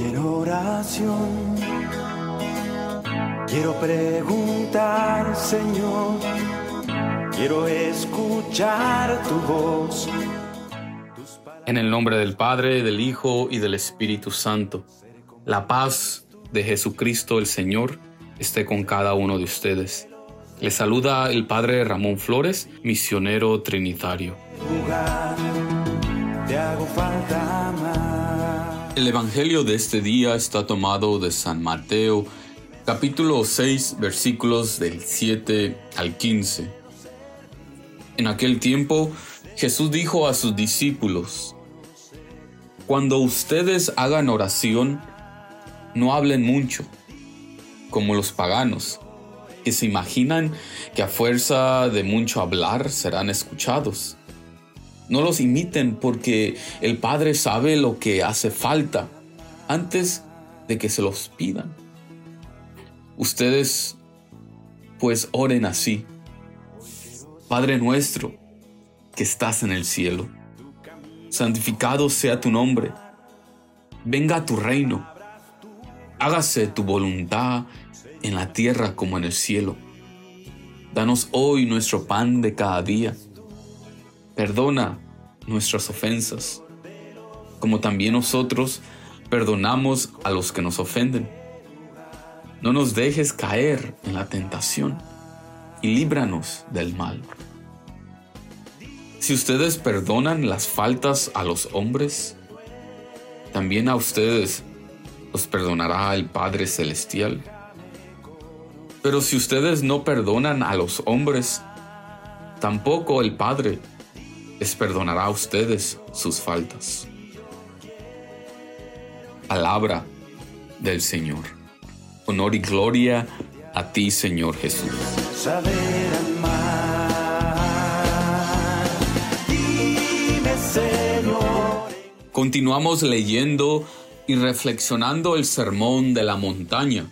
En oración quiero preguntar, Señor, quiero escuchar tu voz. En el nombre del Padre, del Hijo y del Espíritu Santo, la paz de Jesucristo el Señor esté con cada uno de ustedes. Les saluda el Padre Ramón Flores, misionero trinitario. El Evangelio de este día está tomado de San Mateo, capítulo 6, versículos del 7 al 15. En aquel tiempo, Jesús dijo a sus discípulos, Cuando ustedes hagan oración, no hablen mucho, como los paganos, que se imaginan que a fuerza de mucho hablar serán escuchados. No los imiten porque el Padre sabe lo que hace falta antes de que se los pidan. Ustedes pues oren así. Padre nuestro que estás en el cielo, santificado sea tu nombre. Venga tu reino. Hágase tu voluntad en la tierra como en el cielo. Danos hoy nuestro pan de cada día Perdona nuestras ofensas, como también nosotros perdonamos a los que nos ofenden. No nos dejes caer en la tentación y líbranos del mal. Si ustedes perdonan las faltas a los hombres, también a ustedes los perdonará el Padre Celestial. Pero si ustedes no perdonan a los hombres, tampoco el Padre les perdonará a ustedes sus faltas. Palabra del Señor. Honor y gloria a ti, Señor Jesús. Continuamos leyendo y reflexionando el sermón de la montaña.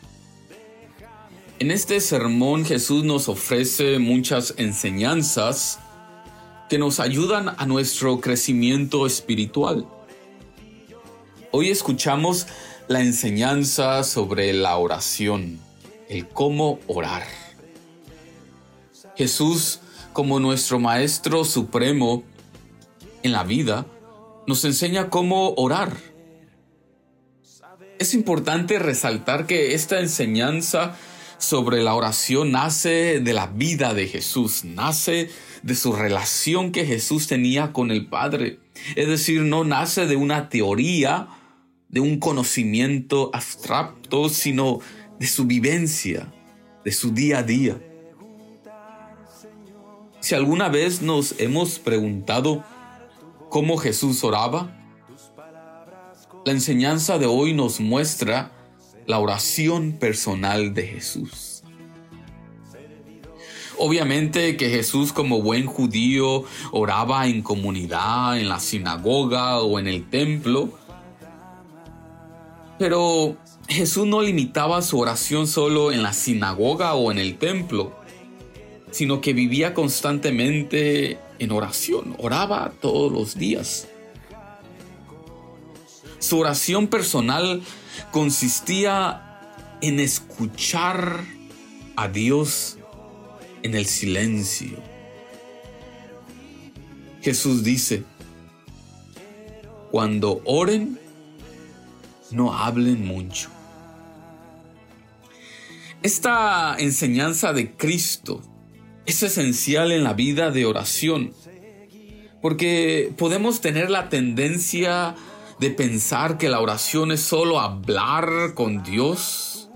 En este sermón Jesús nos ofrece muchas enseñanzas que nos ayudan a nuestro crecimiento espiritual. Hoy escuchamos la enseñanza sobre la oración, el cómo orar. Jesús, como nuestro Maestro Supremo en la vida, nos enseña cómo orar. Es importante resaltar que esta enseñanza sobre la oración nace de la vida de Jesús, nace de su relación que Jesús tenía con el Padre. Es decir, no nace de una teoría, de un conocimiento abstracto, sino de su vivencia, de su día a día. Si alguna vez nos hemos preguntado cómo Jesús oraba, la enseñanza de hoy nos muestra la oración personal de Jesús. Obviamente que Jesús como buen judío oraba en comunidad, en la sinagoga o en el templo, pero Jesús no limitaba su oración solo en la sinagoga o en el templo, sino que vivía constantemente en oración, oraba todos los días. Su oración personal consistía en escuchar a Dios en el silencio. Jesús dice, cuando oren, no hablen mucho. Esta enseñanza de Cristo es esencial en la vida de oración, porque podemos tener la tendencia de pensar que la oración es solo hablar con Dios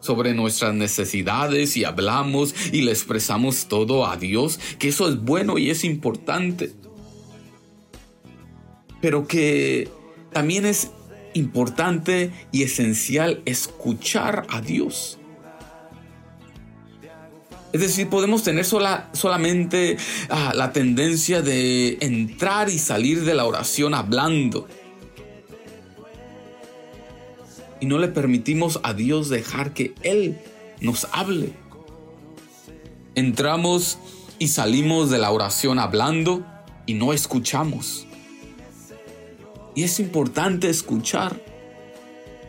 sobre nuestras necesidades y hablamos y le expresamos todo a Dios, que eso es bueno y es importante. Pero que también es importante y esencial escuchar a Dios. Es decir, podemos tener sola, solamente ah, la tendencia de entrar y salir de la oración hablando y no le permitimos a Dios dejar que Él nos hable. Entramos y salimos de la oración hablando y no escuchamos. Y es importante escuchar.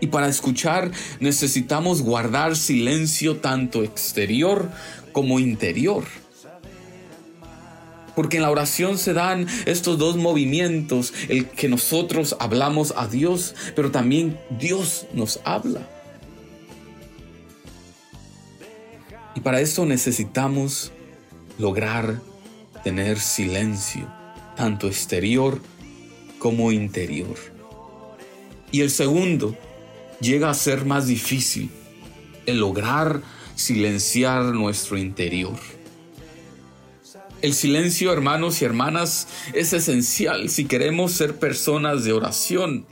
Y para escuchar necesitamos guardar silencio tanto exterior como interior. Porque en la oración se dan estos dos movimientos, el que nosotros hablamos a Dios, pero también Dios nos habla. Y para esto necesitamos lograr tener silencio, tanto exterior como interior. Y el segundo llega a ser más difícil, el lograr silenciar nuestro interior. El silencio, hermanos y hermanas, es esencial si queremos ser personas de oración.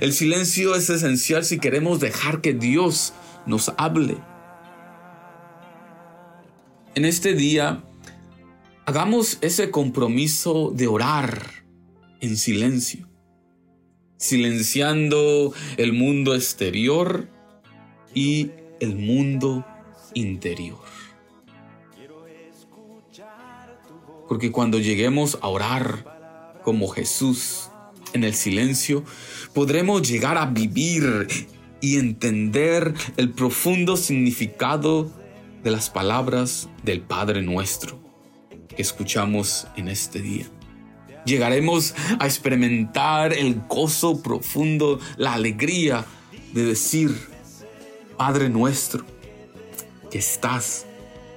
El silencio es esencial si queremos dejar que Dios nos hable. En este día, hagamos ese compromiso de orar en silencio, silenciando el mundo exterior y el mundo interior. Porque cuando lleguemos a orar como Jesús en el silencio, podremos llegar a vivir y entender el profundo significado de las palabras del Padre nuestro que escuchamos en este día. Llegaremos a experimentar el gozo profundo, la alegría de decir, Padre nuestro, que estás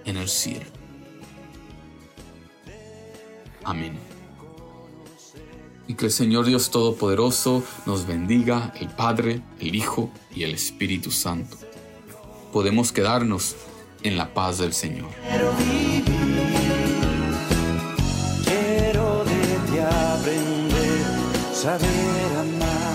en el cielo. Amén. Y que el Señor Dios Todopoderoso nos bendiga, el Padre, el Hijo y el Espíritu Santo. Podemos quedarnos en la paz del Señor. Quiero vivir, quiero de ti aprender, saber amar.